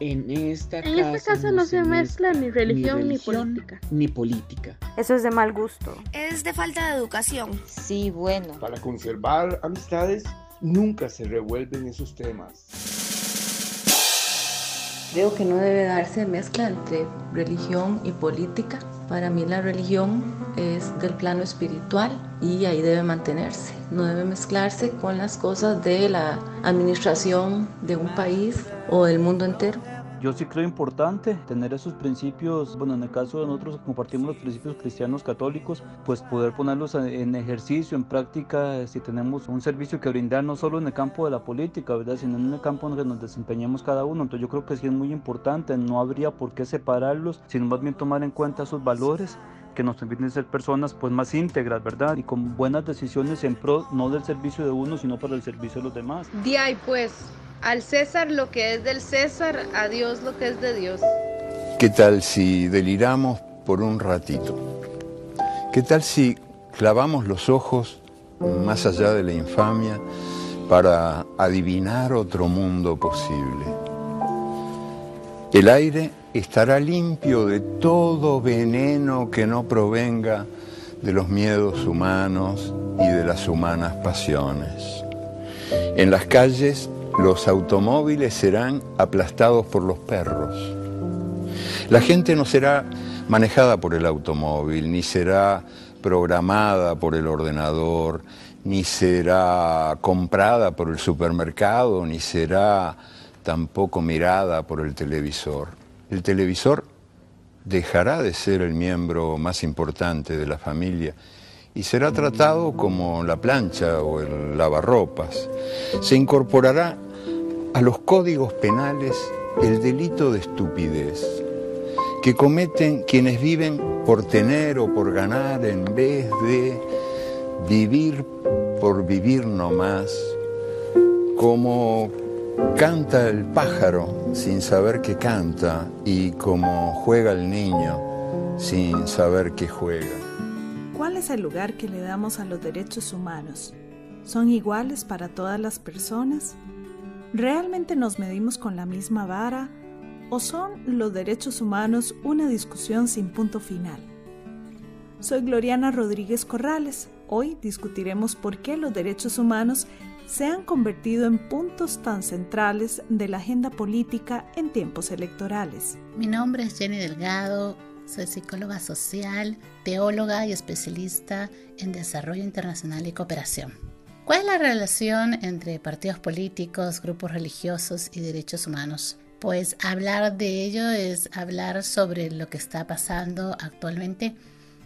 En, esta en este caso no, se, mezcla, ni religión ni, política. Ni política. Eso es de mal gusto. Es de falta de educación. Sí, bueno. Para conservar amistades, nunca se revuelven esos temas. Creo que no debe darse mezcla entre religión y política. Para mí la religión es del plano espiritual y ahí debe mantenerse. No debe mezclarse con las cosas de la administración de un país o del mundo entero. Yo sí creo importante tener esos principios, bueno, en el caso de nosotros compartimos los principios cristianos católicos, pues poder ponerlos en ejercicio, en práctica, si tenemos un servicio que brindar no solo en el campo de la política, ¿verdad? sino en el campo en que nos desempeñemos cada uno. Entonces yo creo que sí es muy importante, no habría por qué separarlos, sino más bien tomar en cuenta esos valores que nos permiten ser personas pues más íntegras, ¿verdad? Y con buenas decisiones en pro no del servicio de uno, sino para el servicio de los demás. Día pues, al César lo que es del César, a Dios lo que es de Dios. ¿Qué tal si deliramos por un ratito? ¿Qué tal si clavamos los ojos más allá de la infamia para adivinar otro mundo posible? El aire estará limpio de todo veneno que no provenga de los miedos humanos y de las humanas pasiones. En las calles los automóviles serán aplastados por los perros. La gente no será manejada por el automóvil, ni será programada por el ordenador, ni será comprada por el supermercado, ni será tampoco mirada por el televisor. El televisor dejará de ser el miembro más importante de la familia y será tratado como la plancha o el lavarropas. Se incorporará a los códigos penales el delito de estupidez que cometen quienes viven por tener o por ganar en vez de vivir por vivir nomás, como canta el pájaro sin saber que canta y como juega el niño sin saber que juega. ¿Cuál es el lugar que le damos a los derechos humanos? ¿Son iguales para todas las personas? ¿Realmente nos medimos con la misma vara o son los derechos humanos una discusión sin punto final? Soy Gloriana Rodríguez Corrales. Hoy discutiremos por qué los derechos humanos se han convertido en puntos tan centrales de la agenda política en tiempos electorales. Mi nombre es Jenny Delgado, soy psicóloga social, teóloga y especialista en desarrollo internacional y cooperación. ¿Cuál es la relación entre partidos políticos, grupos religiosos y derechos humanos? Pues hablar de ello es hablar sobre lo que está pasando actualmente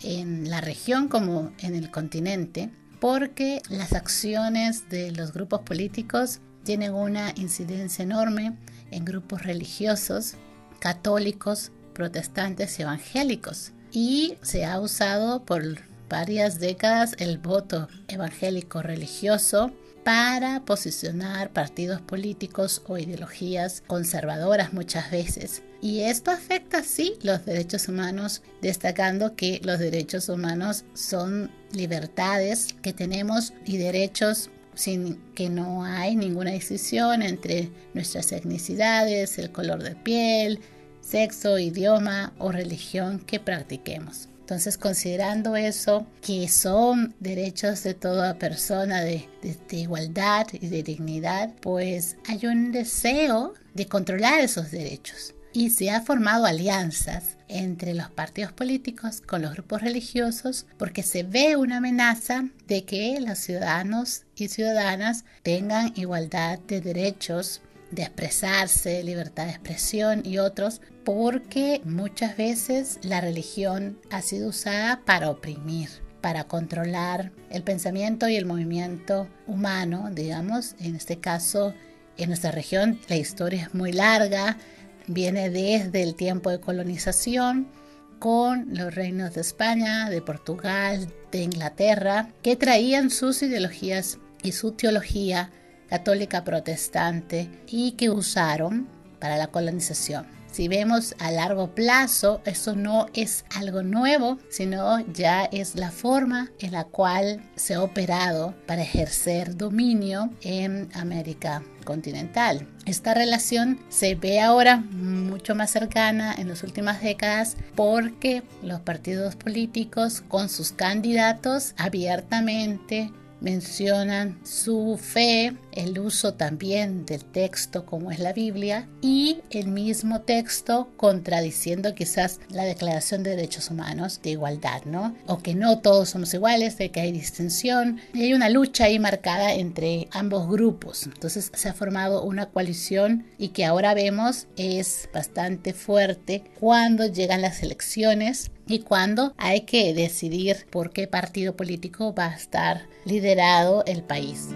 en la región como en el continente, porque las acciones de los grupos políticos tienen una incidencia enorme en grupos religiosos, católicos, protestantes y evangélicos. Y se ha usado por varias décadas el voto evangélico religioso para posicionar partidos políticos o ideologías conservadoras muchas veces. Y esto afecta, sí, los derechos humanos, destacando que los derechos humanos son libertades que tenemos y derechos sin que no hay ninguna decisión entre nuestras etnicidades, el color de piel, sexo, idioma o religión que practiquemos. Entonces, considerando eso, que son derechos de toda persona de, igualdad y de dignidad, pues hay un deseo de controlar esos derechos. Y se han formado alianzas entre los partidos políticos con los grupos religiosos porque se ve una amenaza de que los ciudadanos y ciudadanas tengan igualdad de derechos de expresarse, libertad de expresión y otros, porque muchas veces la religión ha sido usada para oprimir, para controlar el pensamiento y el movimiento humano, digamos, en este caso en nuestra región la historia es muy larga, viene desde el tiempo de colonización con los reinos de España, de Portugal, de Inglaterra, que traían sus ideologías y su teología católica protestante y que usaron para la colonización. Si vemos a largo plazo, eso no es algo nuevo, sino ya es la forma en la cual se ha operado para ejercer dominio en América continental. Esta relación se ve ahora mucho más cercana en las últimas décadas porque los partidos políticos con sus candidatos abiertamente mencionan su fe, el uso también del texto como es la Biblia y el mismo texto contradiciendo quizás la Declaración de Derechos Humanos de igualdad, ¿no? O que no todos somos iguales, de que hay distinción. Y hay una lucha ahí marcada entre ambos grupos. Entonces se ha formado una coalición y que ahora vemos es bastante fuerte cuando llegan las elecciones y cuando hay que decidir por qué partido político va a estar liderado el país.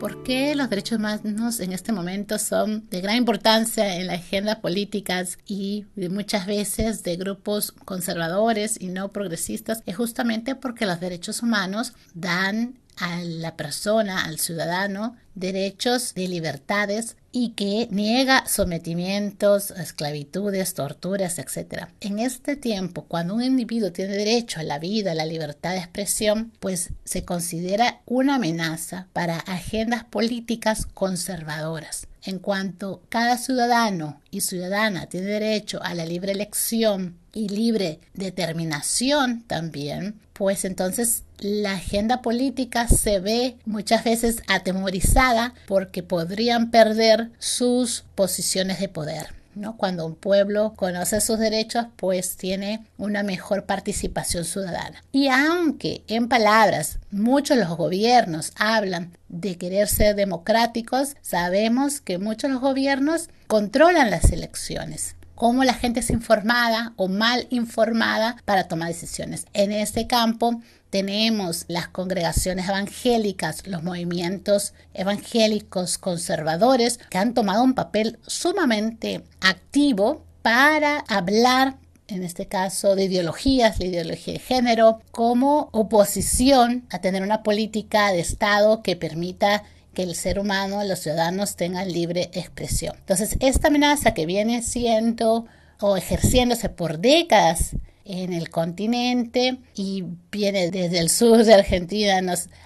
¿Por qué los derechos humanos en este momento son de gran importancia en la agenda políticas y muchas veces de grupos conservadores y no progresistas? Es justamente porque los derechos humanos dan a la persona, al ciudadano, derechos de libertades y que niega sometimientos, esclavitudes, torturas, etc. En este tiempo, cuando un individuo tiene derecho a la vida, a la libertad de expresión, pues se considera una amenaza para agendas políticas conservadoras. En cuanto cada ciudadano y ciudadana tiene derecho a la libre elección y libre determinación también, pues entonces la agenda política se ve muchas veces atemorizada porque podrían perder sus posiciones de poder. ¿No? Cuando un pueblo conoce sus derechos, pues tiene una mejor participación ciudadana. Y aunque en palabras muchos los gobiernos hablan de querer ser democráticos, sabemos que muchos los gobiernos controlan las elecciones cómo la gente es informada o mal informada para tomar decisiones. En este campo tenemos las congregaciones evangélicas, los movimientos evangélicos conservadores que han tomado un papel sumamente activo para hablar en este caso de ideologías, la ideología de género, como oposición a tener una política de Estado que permita que el ser humano, los ciudadanos tengan libre expresión. Entonces, esta amenaza que viene siendo o ejerciéndose por décadas en el continente y viene desde el sur de Argentina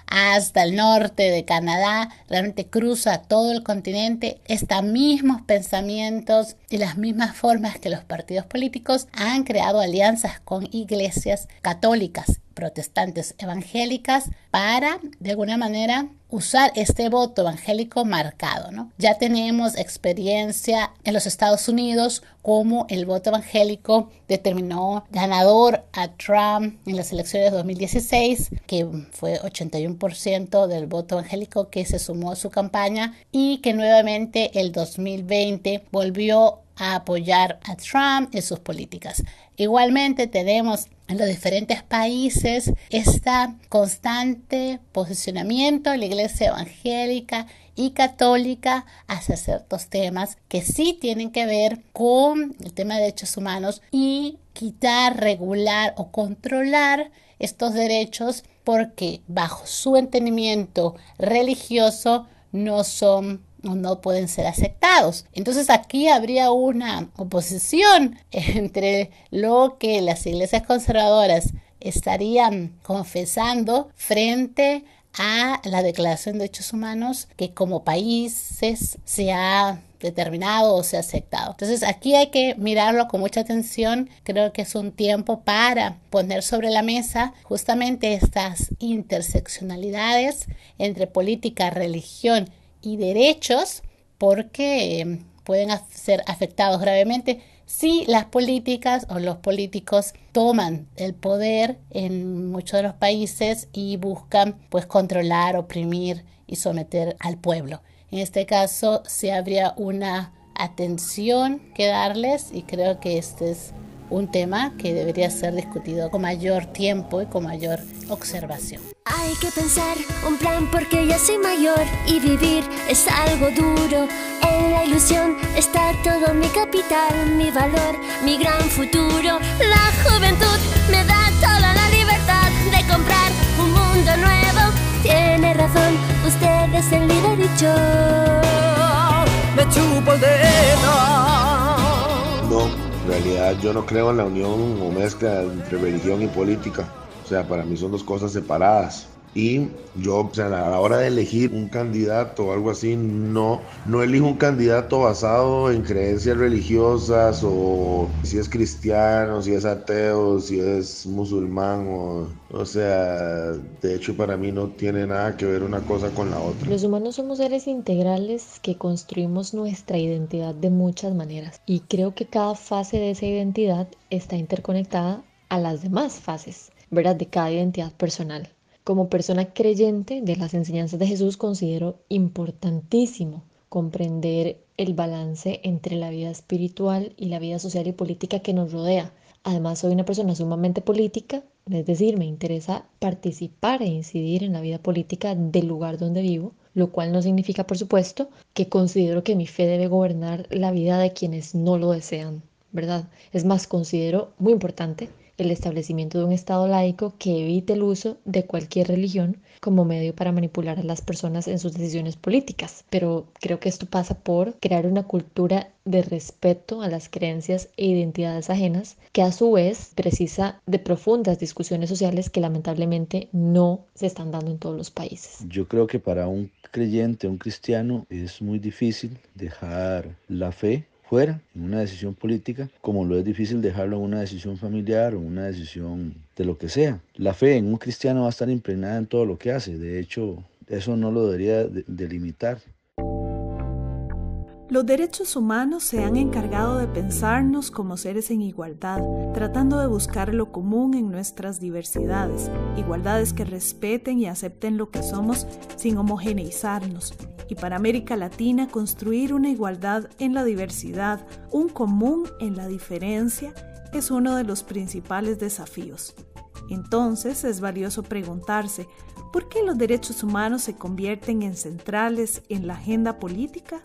hasta el norte de Canadá, realmente cruza todo el continente. Estos mismos pensamientos y las mismas formas que los partidos políticos han creado alianzas con iglesias católicas protestantes evangélicas para, de alguna manera, usar este voto evangélico marcado. Ya tenemos experiencia en los Estados Unidos como el voto evangélico determinó ganador a Trump en las elecciones de 2016, que fue 81% del voto evangélico que se sumó a su campaña y que nuevamente el 2020 volvió a apoyar a Trump en sus políticas. Igualmente tenemos en los diferentes países este constante posicionamiento de la iglesia evangélica y católica hacia ciertos temas que sí tienen que ver con el tema de derechos humanos y quitar, regular o controlar estos derechos porque bajo su entendimiento religioso no son no pueden ser aceptados. Entonces aquí habría una oposición entre lo que las iglesias conservadoras estarían confesando frente a la Declaración de Derechos Humanos que como países se ha determinado o se ha aceptado. Entonces aquí hay que mirarlo con mucha atención. Creo que es un tiempo para poner sobre la mesa justamente estas interseccionalidades entre política, religión y derechos porque em, pueden ser afectados gravemente si las políticas o los políticos toman el poder en muchos de los países y buscan pues controlar, oprimir y someter al pueblo. En este caso sí habría una atención que darles y creo que este es un tema que debería ser discutido con mayor tiempo y con mayor observación. Hay que pensar un plan porque ya soy mayor y vivir es algo duro. En la ilusión está todo mi capital, mi valor, mi gran futuro. La juventud me da toda la libertad de comprar un mundo nuevo. Tiene razón, usted es el líder y yo. me chupo el dedo. No, realidad yo no creo en la unión o mezcla entre religión y política. O sea, para mí son dos cosas separadas. Y yo, o sea, a la hora de elegir un candidato o algo así, no, no elijo un candidato basado en creencias religiosas o si es cristiano, si es ateo, si es musulmán o, o sea, de hecho para mí no tiene nada que ver una cosa con la otra. Los humanos somos seres integrales que construimos nuestra identidad de muchas maneras y creo que cada fase de esa identidad está interconectada a las demás fases, ¿verdad? De cada identidad personal. Como persona creyente de las enseñanzas de Jesús considero importantísimo comprender el balance entre la vida espiritual y la vida social y política que nos rodea. Además, soy una persona sumamente política, es decir, me interesa participar e incidir en la vida política del lugar donde vivo, lo cual no significa, por supuesto, que considero que mi fe debe gobernar la vida de quienes no lo desean, ¿verdad? Es más, considero muy importante el establecimiento de un Estado laico que evite el uso de cualquier religión como medio para manipular a las personas en sus decisiones políticas. Pero creo que esto pasa por crear una cultura de respeto a las creencias e identidades ajenas, que a su vez precisa de profundas discusiones sociales que lamentablemente no se están dando en todos los países. Yo creo que para un creyente, un cristiano, es muy difícil dejar la fe fuera en una decisión política, como lo es difícil dejarlo en una decisión familiar o una decisión de lo que sea. La fe en un cristiano va a estar impregnada en todo lo que hace, de hecho, eso no lo debería delimitar. Los derechos humanos se han encargado de pensarnos como seres en igualdad, tratando de buscar lo común en nuestras diversidades, igualdades que respeten y acepten lo que somos sin homogeneizarnos, y para América Latina construir una igualdad en la diversidad, un común en la diferencia, es uno de los principales desafíos. Entonces es valioso preguntarse, ¿por qué los derechos humanos se convierten en centrales en la agenda política?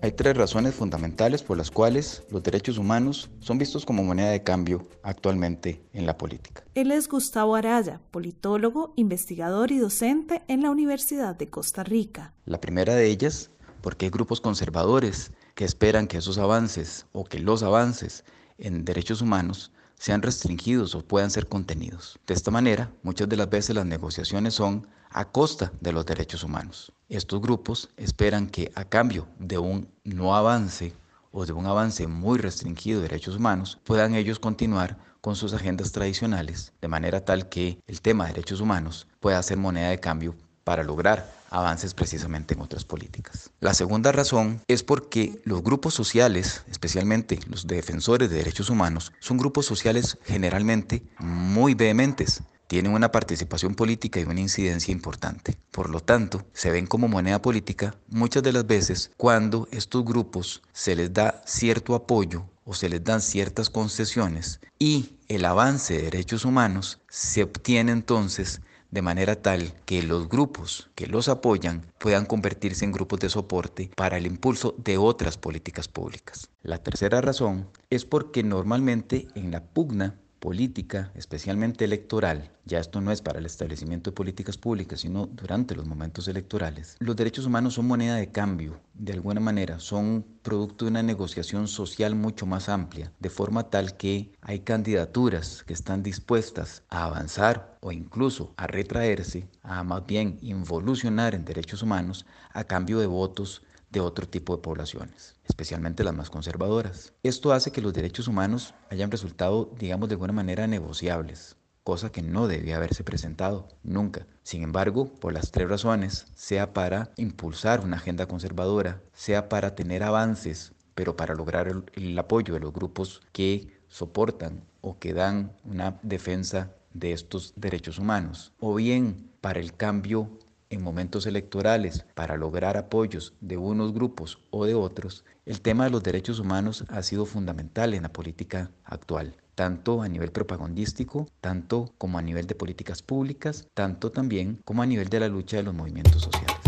Hay tres razones fundamentales por las cuales los derechos humanos son vistos como moneda de cambio actualmente en la política. Él es Gustavo Araya, politólogo, investigador y docente en la Universidad de Costa Rica. La primera de ellas, porque hay grupos conservadores que esperan que esos avances o que los avances en derechos humanos sean restringidos o puedan ser contenidos. De esta manera, muchas de las veces las negociaciones son a costa de los derechos humanos. Estos grupos esperan que a cambio de un no avance o de un avance muy restringido de derechos humanos, puedan ellos continuar con sus agendas tradicionales, de manera tal que el tema de derechos humanos pueda ser moneda de cambio para lograr avances precisamente en otras políticas. La segunda razón es porque los grupos sociales, especialmente los defensores de derechos humanos, son grupos sociales generalmente muy vehementes, tienen una participación política y una incidencia importante. Por lo tanto, se ven como moneda política muchas de las veces cuando estos grupos se les da cierto apoyo o se les dan ciertas concesiones y el avance de derechos humanos se obtiene entonces de manera tal que los grupos que los apoyan puedan convertirse en grupos de soporte para el impulso de otras políticas públicas. La tercera razón es porque normalmente en la pugna política, especialmente electoral, ya esto no es para el establecimiento de políticas públicas, sino durante los momentos electorales, los derechos humanos son moneda de cambio, de alguna manera, son producto de una negociación social mucho más amplia, de forma tal que hay candidaturas que están dispuestas a avanzar o incluso a retraerse, a más bien involucionar en derechos humanos a cambio de votos de otro tipo de poblaciones, especialmente las más conservadoras. Esto hace que los derechos humanos hayan resultado, digamos, de alguna manera negociables, cosa que no debía haberse presentado nunca. Sin embargo, por las tres razones, sea para impulsar una agenda conservadora, sea para tener avances, pero para lograr el, el apoyo de los grupos que soportan o que dan una defensa de estos derechos humanos, o bien para el cambio en momentos electorales para lograr apoyos de unos grupos o de otros, el tema de los derechos humanos ha sido fundamental en la política actual, tanto a nivel propagandístico, tanto como a nivel de políticas públicas, tanto también como a nivel de la lucha de los movimientos sociales.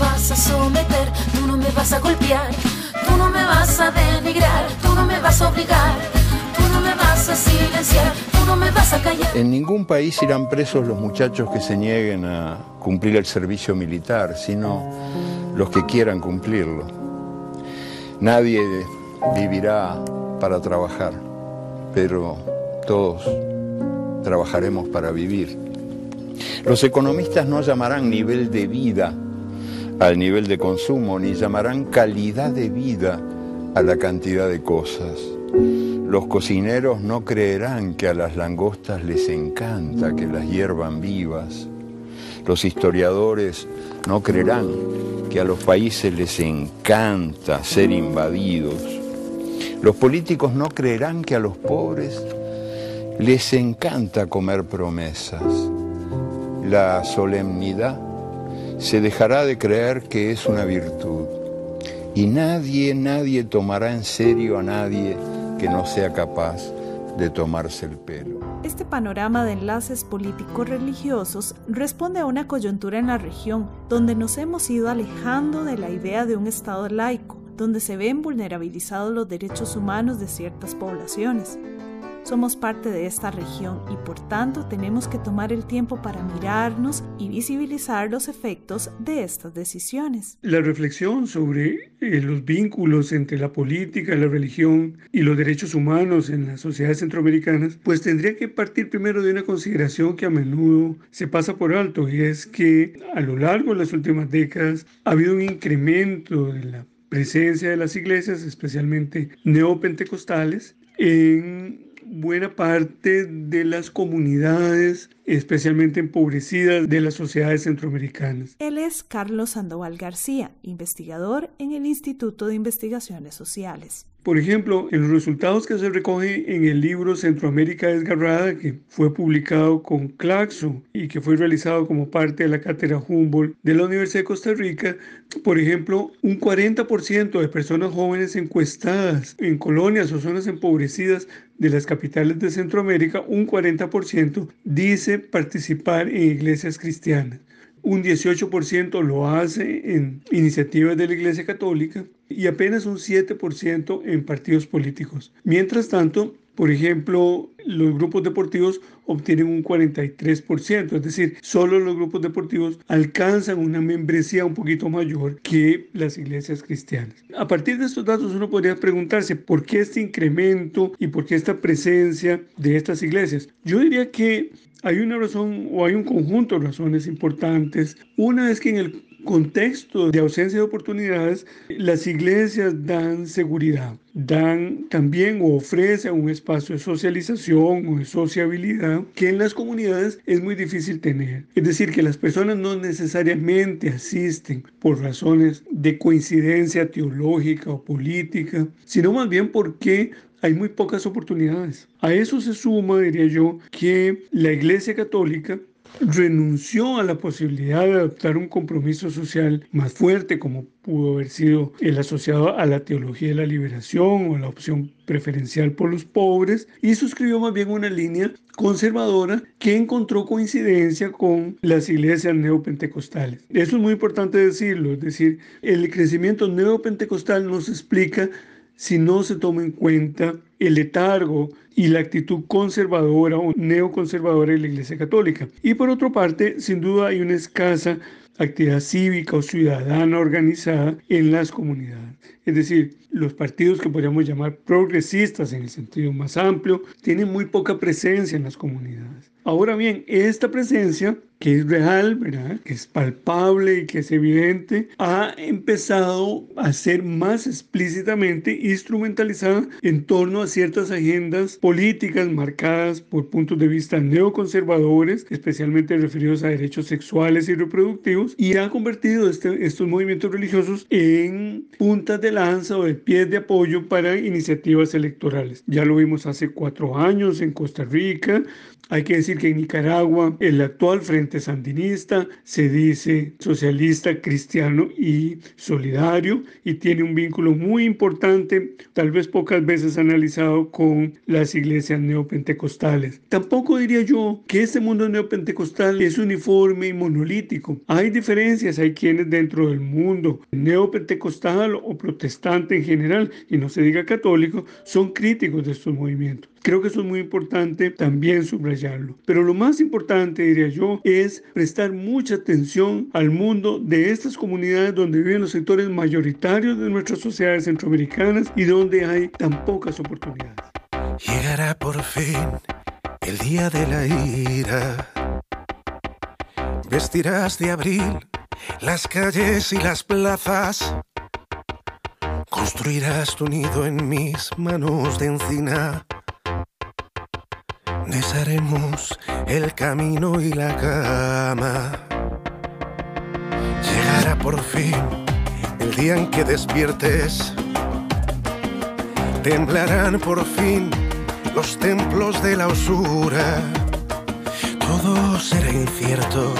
Vas a someter, tú no me vas a golpear. Tú no me vas a denigrar, tú no me vas a obligar. Tú no me vas a silenciar, tú no me vas a callar. En ningún país irán presos los muchachos que se nieguen a cumplir el servicio militar, sino los que quieran cumplirlo. Nadie vivirá para trabajar, pero todos trabajaremos para vivir. Los economistas no llamarán nivel de vida al nivel de consumo, ni llamarán calidad de vida a la cantidad de cosas. Los cocineros no creerán que a las langostas les encanta que las hiervan vivas. Los historiadores no creerán que a los países les encanta ser invadidos. Los políticos no creerán que a los pobres les encanta comer promesas. La solemnidad se dejará de creer que es una virtud. Y nadie, nadie tomará en serio a nadie que no sea capaz de tomarse el pelo. Este panorama de enlaces políticos religiosos responde a una coyuntura en la región donde nos hemos ido alejando de la idea de un Estado laico, donde se ven vulnerabilizados los derechos humanos de ciertas poblaciones. Somos parte de esta región y por tanto tenemos que tomar el tiempo para mirarnos y visibilizar los efectos de estas decisiones. La reflexión sobre eh, los vínculos entre la política, la religión y los derechos humanos en las sociedades centroamericanas, pues tendría que partir primero de una consideración que a menudo se pasa por alto y es que a lo largo de las últimas décadas ha habido un incremento de la presencia de las iglesias, especialmente neopentecostales, en buena parte de las comunidades, especialmente empobrecidas de las sociedades centroamericanas. Él es Carlos Sandoval García, investigador en el Instituto de Investigaciones Sociales. Por ejemplo, en los resultados que se recoge en el libro Centroamérica Desgarrada, que fue publicado con Claxo y que fue realizado como parte de la cátedra Humboldt de la Universidad de Costa Rica, por ejemplo, un 40% de personas jóvenes encuestadas en colonias o zonas empobrecidas de las capitales de Centroamérica, un 40% dice participar en iglesias cristianas un 18% lo hace en iniciativas de la Iglesia Católica y apenas un 7% en partidos políticos. Mientras tanto, por ejemplo, los grupos deportivos obtienen un 43%, es decir, solo los grupos deportivos alcanzan una membresía un poquito mayor que las iglesias cristianas. A partir de estos datos uno podría preguntarse por qué este incremento y por qué esta presencia de estas iglesias. Yo diría que hay una razón o hay un conjunto de razones importantes. Una es que en el contexto de ausencia de oportunidades, las iglesias dan seguridad, dan también o ofrecen un espacio de socialización o de sociabilidad que en las comunidades es muy difícil tener. Es decir, que las personas no necesariamente asisten por razones de coincidencia teológica o política, sino más bien porque hay muy pocas oportunidades. A eso se suma, diría yo, que la Iglesia Católica renunció a la posibilidad de adoptar un compromiso social más fuerte como pudo haber sido el asociado a la teología de la liberación o la opción preferencial por los pobres y suscribió más bien una línea conservadora que encontró coincidencia con las iglesias neopentecostales. Eso es muy importante decirlo, es decir, el crecimiento neopentecostal nos explica si no se toma en cuenta el letargo y la actitud conservadora o neoconservadora de la Iglesia Católica. Y por otra parte, sin duda hay una escasa actividad cívica o ciudadana organizada en las comunidades. Es decir, los partidos que podríamos llamar progresistas en el sentido más amplio tienen muy poca presencia en las comunidades. Ahora bien, esta presencia que es real, ¿verdad? que es palpable y que es evidente, ha empezado a ser más explícitamente instrumentalizada en torno a ciertas agendas políticas marcadas por puntos de vista neoconservadores, especialmente referidos a derechos sexuales y reproductivos, y ha convertido este, estos movimientos religiosos en puntas de lanza o de pies de apoyo para iniciativas electorales. Ya lo vimos hace cuatro años en Costa Rica, hay que decir que en Nicaragua el actual Frente Sandinista se dice socialista, cristiano y solidario y tiene un vínculo muy importante, tal vez pocas veces analizado con las iglesias neopentecostales. Tampoco diría yo que este mundo neopentecostal es uniforme y monolítico. Hay diferencias, hay quienes dentro del mundo neopentecostal o protestante en general, y no se diga católico, son críticos de estos movimientos. Creo que eso es muy importante también subrayarlo. Pero lo más importante, diría yo, es prestar mucha atención al mundo de estas comunidades donde viven los sectores mayoritarios de nuestras sociedades centroamericanas y donde hay tan pocas oportunidades. Llegará por fin el día de la ira. Vestirás de abril las calles y las plazas. Construirás tu nido en mis manos de encina Desharemos el camino y la cama. Llegará por fin el día en que despiertes. Temblarán por fin los templos de la usura. Todo será incierto,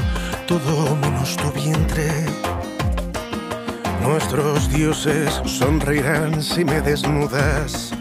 todo menos tu vientre. Nuestros dioses sonreirán si me desnudas.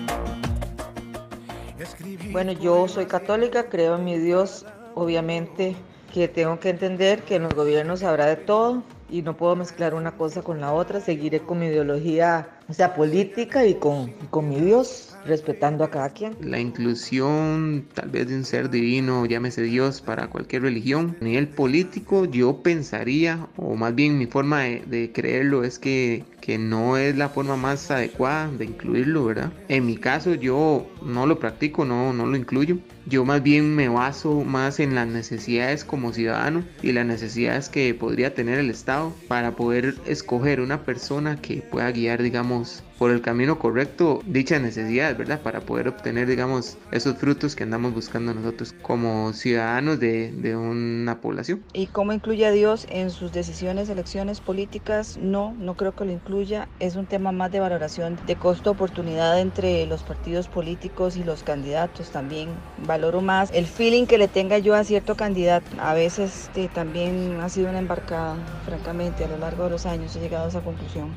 Bueno, yo soy católica, creo en mi Dios, obviamente que tengo que entender que en los gobiernos habrá de todo y no puedo mezclar una cosa con la otra, seguiré con mi ideología, o sea, política y con, con mi Dios, respetando a cada quien. La inclusión tal vez de un ser divino, llámese Dios, para cualquier religión. A nivel político yo pensaría, o más bien mi forma de, de creerlo es que que no es la forma más adecuada de incluirlo, ¿verdad? En mi caso yo no lo practico, no, no lo incluyo. Yo más bien me baso más en las necesidades como ciudadano y las necesidades que podría tener el Estado para poder escoger una persona que pueda guiar, digamos, por el camino correcto dichas necesidades, ¿verdad? Para poder obtener, digamos, esos frutos que andamos buscando nosotros como ciudadanos de, de una población. ¿Y cómo incluye a Dios en sus decisiones, elecciones políticas? No, no creo que lo incluya. Es un tema más de valoración de costo-oportunidad entre los partidos políticos y los candidatos. También valoro más el feeling que le tenga yo a cierto candidato. A veces este, también ha sido una embarcada, francamente, a lo largo de los años he llegado a esa conclusión.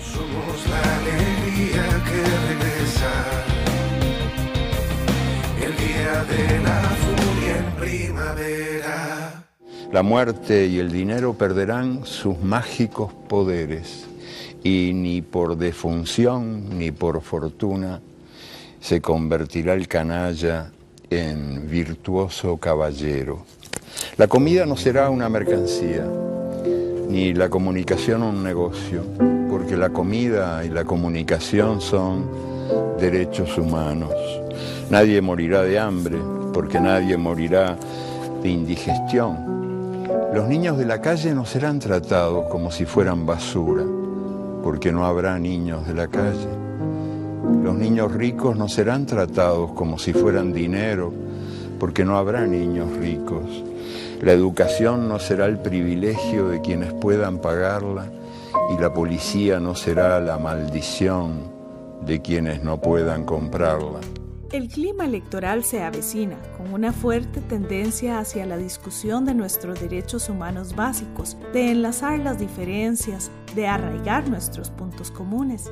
Somos la alegría que regresa. El día de la furia en primavera. La muerte y el dinero perderán sus mágicos poderes y ni por defunción ni por fortuna se convertirá el canalla en virtuoso caballero. La comida no será una mercancía, ni la comunicación un negocio porque la comida y la comunicación son derechos humanos. Nadie morirá de hambre, porque nadie morirá de indigestión. Los niños de la calle no serán tratados como si fueran basura, porque no habrá niños de la calle. Los niños ricos no serán tratados como si fueran dinero, porque no habrá niños ricos. La educación no será el privilegio de quienes puedan pagarla, y la policía no será la maldición de quienes no puedan comprarla. El clima electoral se avecina con una fuerte tendencia hacia la discusión de nuestros derechos humanos básicos, de enlazar las diferencias, de arraigar nuestros puntos comunes.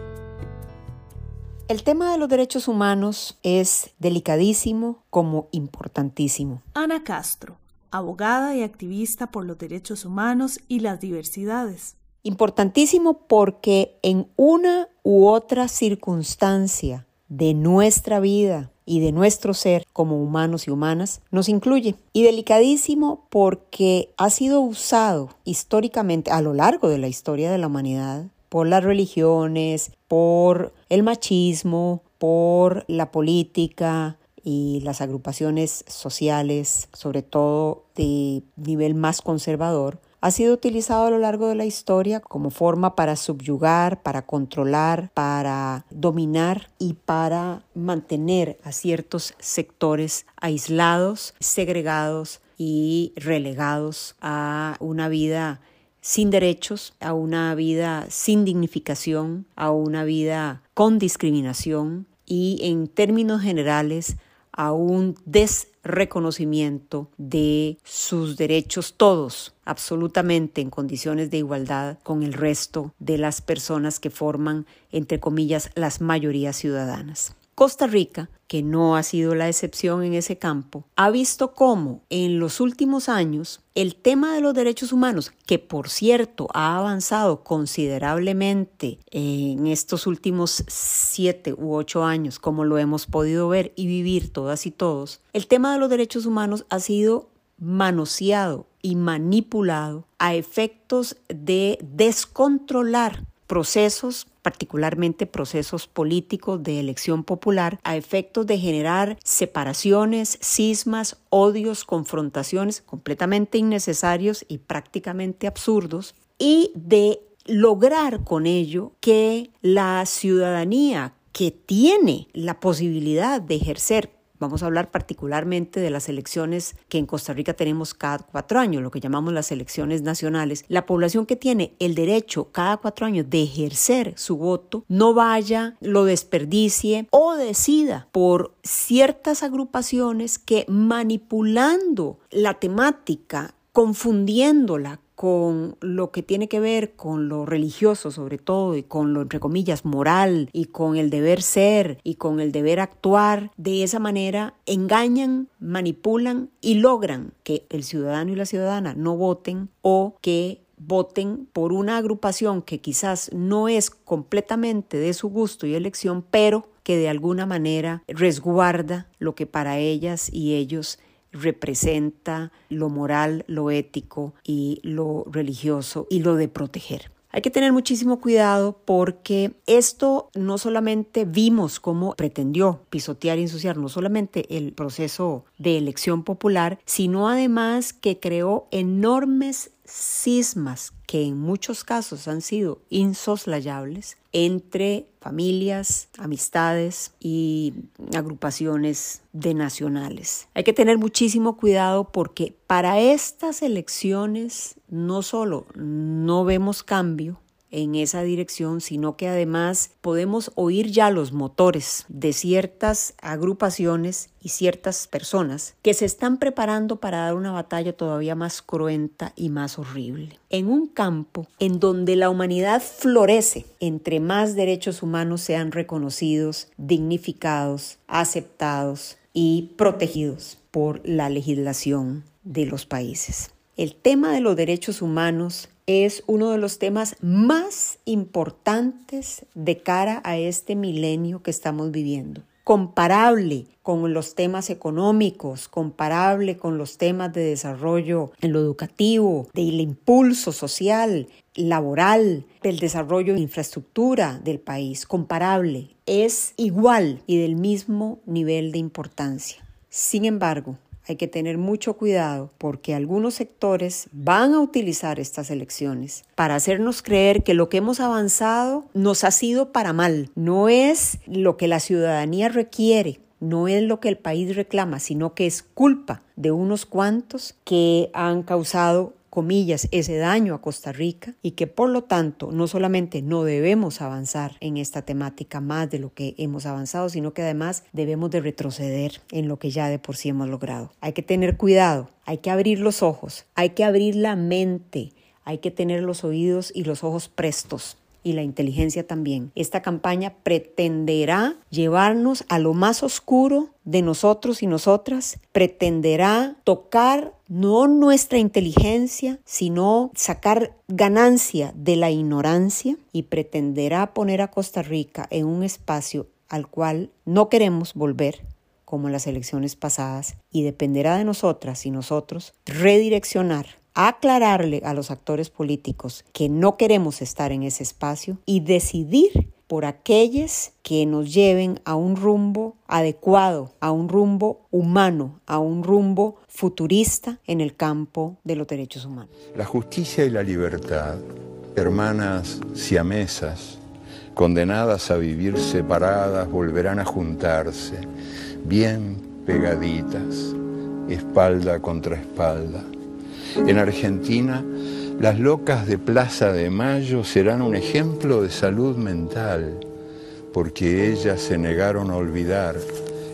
El tema de los derechos humanos es delicadísimo como importantísimo. Ana Castro, abogada y activista por los derechos humanos y las diversidades. Importantísimo porque en una u otra circunstancia de nuestra vida y de nuestro ser como humanos y humanas nos incluye. Y delicadísimo porque ha sido usado históricamente a lo largo de la historia de la humanidad por las religiones, por el machismo, por la política y las agrupaciones sociales, sobre todo de nivel más conservador, ha sido utilizado a lo largo de la historia como forma para subyugar, para controlar, para dominar y para mantener a ciertos sectores aislados, segregados y relegados a una vida sin derechos, a una vida sin dignificación, a una vida con discriminación y en términos generales a un desreconocimiento de sus derechos todos, absolutamente en condiciones de igualdad con el resto de las personas que forman, entre comillas, las mayorías ciudadanas. Costa Rica, que no ha sido la excepción en ese campo, ha visto cómo en los últimos años el tema de los derechos humanos, que por cierto ha avanzado considerablemente en estos últimos siete u ocho años, como lo hemos podido ver y vivir todas y todos, el tema de los derechos humanos ha sido manoseado y manipulado a efectos de descontrolar procesos particularmente procesos políticos de elección popular, a efectos de generar separaciones, cismas, odios, confrontaciones completamente innecesarios y prácticamente absurdos, y de lograr con ello que la ciudadanía que tiene la posibilidad de ejercer Vamos a hablar particularmente de las elecciones que en Costa Rica tenemos cada cuatro años, lo que llamamos las elecciones nacionales. La población que tiene el derecho cada cuatro años de ejercer su voto no vaya, lo desperdicie o decida por ciertas agrupaciones que manipulando la temática confundiéndola con lo que tiene que ver con lo religioso sobre todo y con lo entre comillas moral y con el deber ser y con el deber actuar, de esa manera engañan, manipulan y logran que el ciudadano y la ciudadana no voten o que voten por una agrupación que quizás no es completamente de su gusto y elección, pero que de alguna manera resguarda lo que para ellas y ellos representa lo moral, lo ético y lo religioso y lo de proteger. Hay que tener muchísimo cuidado porque esto no solamente vimos cómo pretendió pisotear y ensuciar no solamente el proceso de elección popular, sino además que creó enormes cismas que en muchos casos han sido insoslayables entre familias, amistades y agrupaciones de nacionales. Hay que tener muchísimo cuidado porque para estas elecciones no solo no vemos cambio, en esa dirección, sino que además podemos oír ya los motores de ciertas agrupaciones y ciertas personas que se están preparando para dar una batalla todavía más cruenta y más horrible. En un campo en donde la humanidad florece, entre más derechos humanos sean reconocidos, dignificados, aceptados y protegidos por la legislación de los países. El tema de los derechos humanos es uno de los temas más importantes de cara a este milenio que estamos viviendo. Comparable con los temas económicos, comparable con los temas de desarrollo en lo educativo, del impulso social, laboral, del desarrollo de infraestructura del país, comparable, es igual y del mismo nivel de importancia. Sin embargo, hay que tener mucho cuidado porque algunos sectores van a utilizar estas elecciones para hacernos creer que lo que hemos avanzado nos ha sido para mal. No es lo que la ciudadanía requiere, no es lo que el país reclama, sino que es culpa de unos cuantos que han causado comillas, ese daño a Costa Rica y que por lo tanto no solamente no debemos avanzar en esta temática más de lo que hemos avanzado, sino que además debemos de retroceder en lo que ya de por sí hemos logrado. Hay que tener cuidado, hay que abrir los ojos, hay que abrir la mente, hay que tener los oídos y los ojos prestos y la inteligencia también. Esta campaña pretenderá llevarnos a lo más oscuro de nosotros y nosotras, pretenderá tocar no nuestra inteligencia, sino sacar ganancia de la ignorancia y pretenderá poner a Costa Rica en un espacio al cual no queremos volver como en las elecciones pasadas y dependerá de nosotras y nosotros redireccionar aclararle a los actores políticos que no queremos estar en ese espacio y decidir por aquellos que nos lleven a un rumbo adecuado, a un rumbo humano, a un rumbo futurista en el campo de los derechos humanos. La justicia y la libertad, hermanas siamesas, condenadas a vivir separadas, volverán a juntarse, bien pegaditas, espalda contra espalda. En Argentina, las locas de Plaza de Mayo serán un ejemplo de salud mental, porque ellas se negaron a olvidar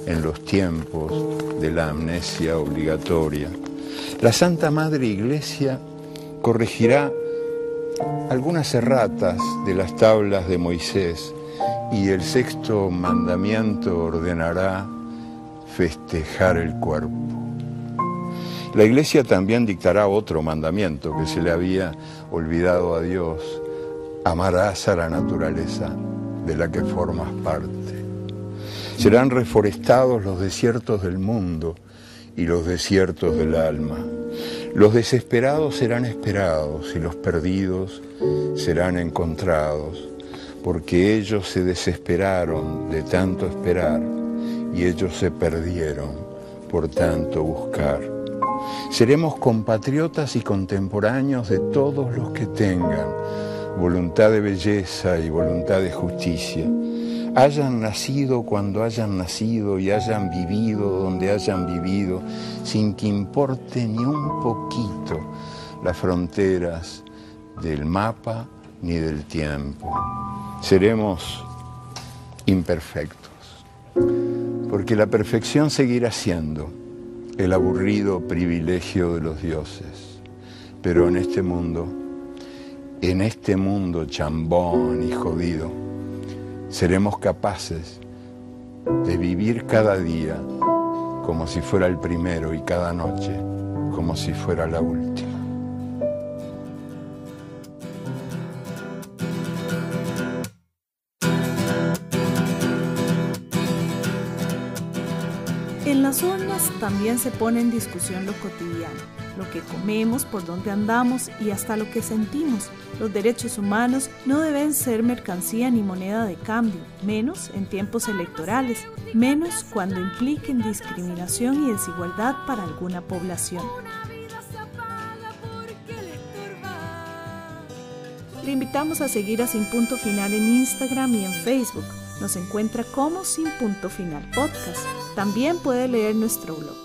en los tiempos de la amnesia obligatoria. La Santa Madre Iglesia corregirá algunas erratas de las tablas de Moisés y el sexto mandamiento ordenará festejar el cuerpo. La iglesia también dictará otro mandamiento que se le había olvidado a Dios. Amarás a la naturaleza de la que formas parte. Serán reforestados los desiertos del mundo y los desiertos del alma. Los desesperados serán esperados y los perdidos serán encontrados, porque ellos se desesperaron de tanto esperar y ellos se perdieron por tanto buscar. Seremos compatriotas y contemporáneos de todos los que tengan voluntad de belleza y voluntad de justicia. Hayan nacido cuando hayan nacido y hayan vivido donde hayan vivido, sin que importe ni un poquito las fronteras del mapa ni del tiempo. Seremos imperfectos, porque la perfección seguirá siendo el aburrido privilegio de los dioses. Pero en este mundo, en este mundo chambón y jodido, seremos capaces de vivir cada día como si fuera el primero y cada noche como si fuera la última. Las urnas también se pone en discusión lo cotidiano, lo que comemos, por dónde andamos y hasta lo que sentimos. Los derechos humanos no deben ser mercancía ni moneda de cambio, menos en tiempos electorales, menos cuando impliquen discriminación y desigualdad para alguna población. Le invitamos a seguir a Sin Punto Final en Instagram y en Facebook nos encuentra como Sin Punto Final Podcast. También puede leer nuestro blog.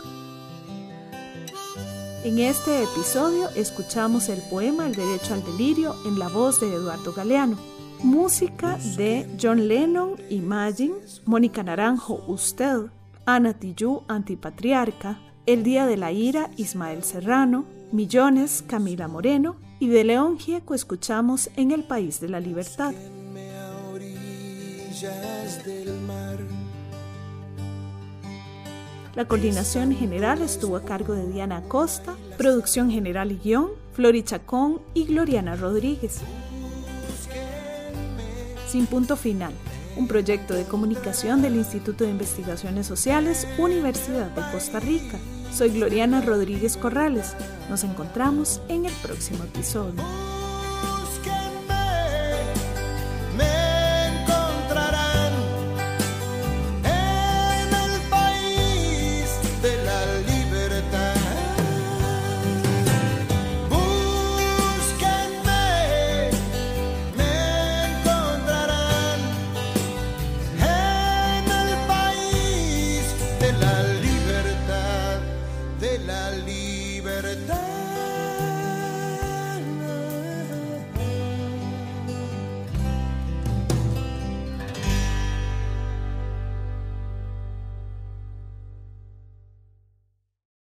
En este episodio escuchamos el poema El Derecho al Delirio en la voz de Eduardo Galeano. Música de John Lennon, Imagine, Mónica Naranjo, Usted, Ana Tijoux, Antipatriarca, El Día de la Ira, Ismael Serrano, Millones, Camila Moreno y de León Gieco escuchamos En el País de la Libertad. La coordinación general estuvo a cargo de Diana Acosta, producción general y guion, Flori Chacón y Gloriana Rodríguez. Sin punto final, un proyecto de comunicación del Instituto de Investigaciones Sociales, Universidad de Costa Rica. Soy Gloriana Rodríguez Corrales. Nos encontramos en el próximo episodio.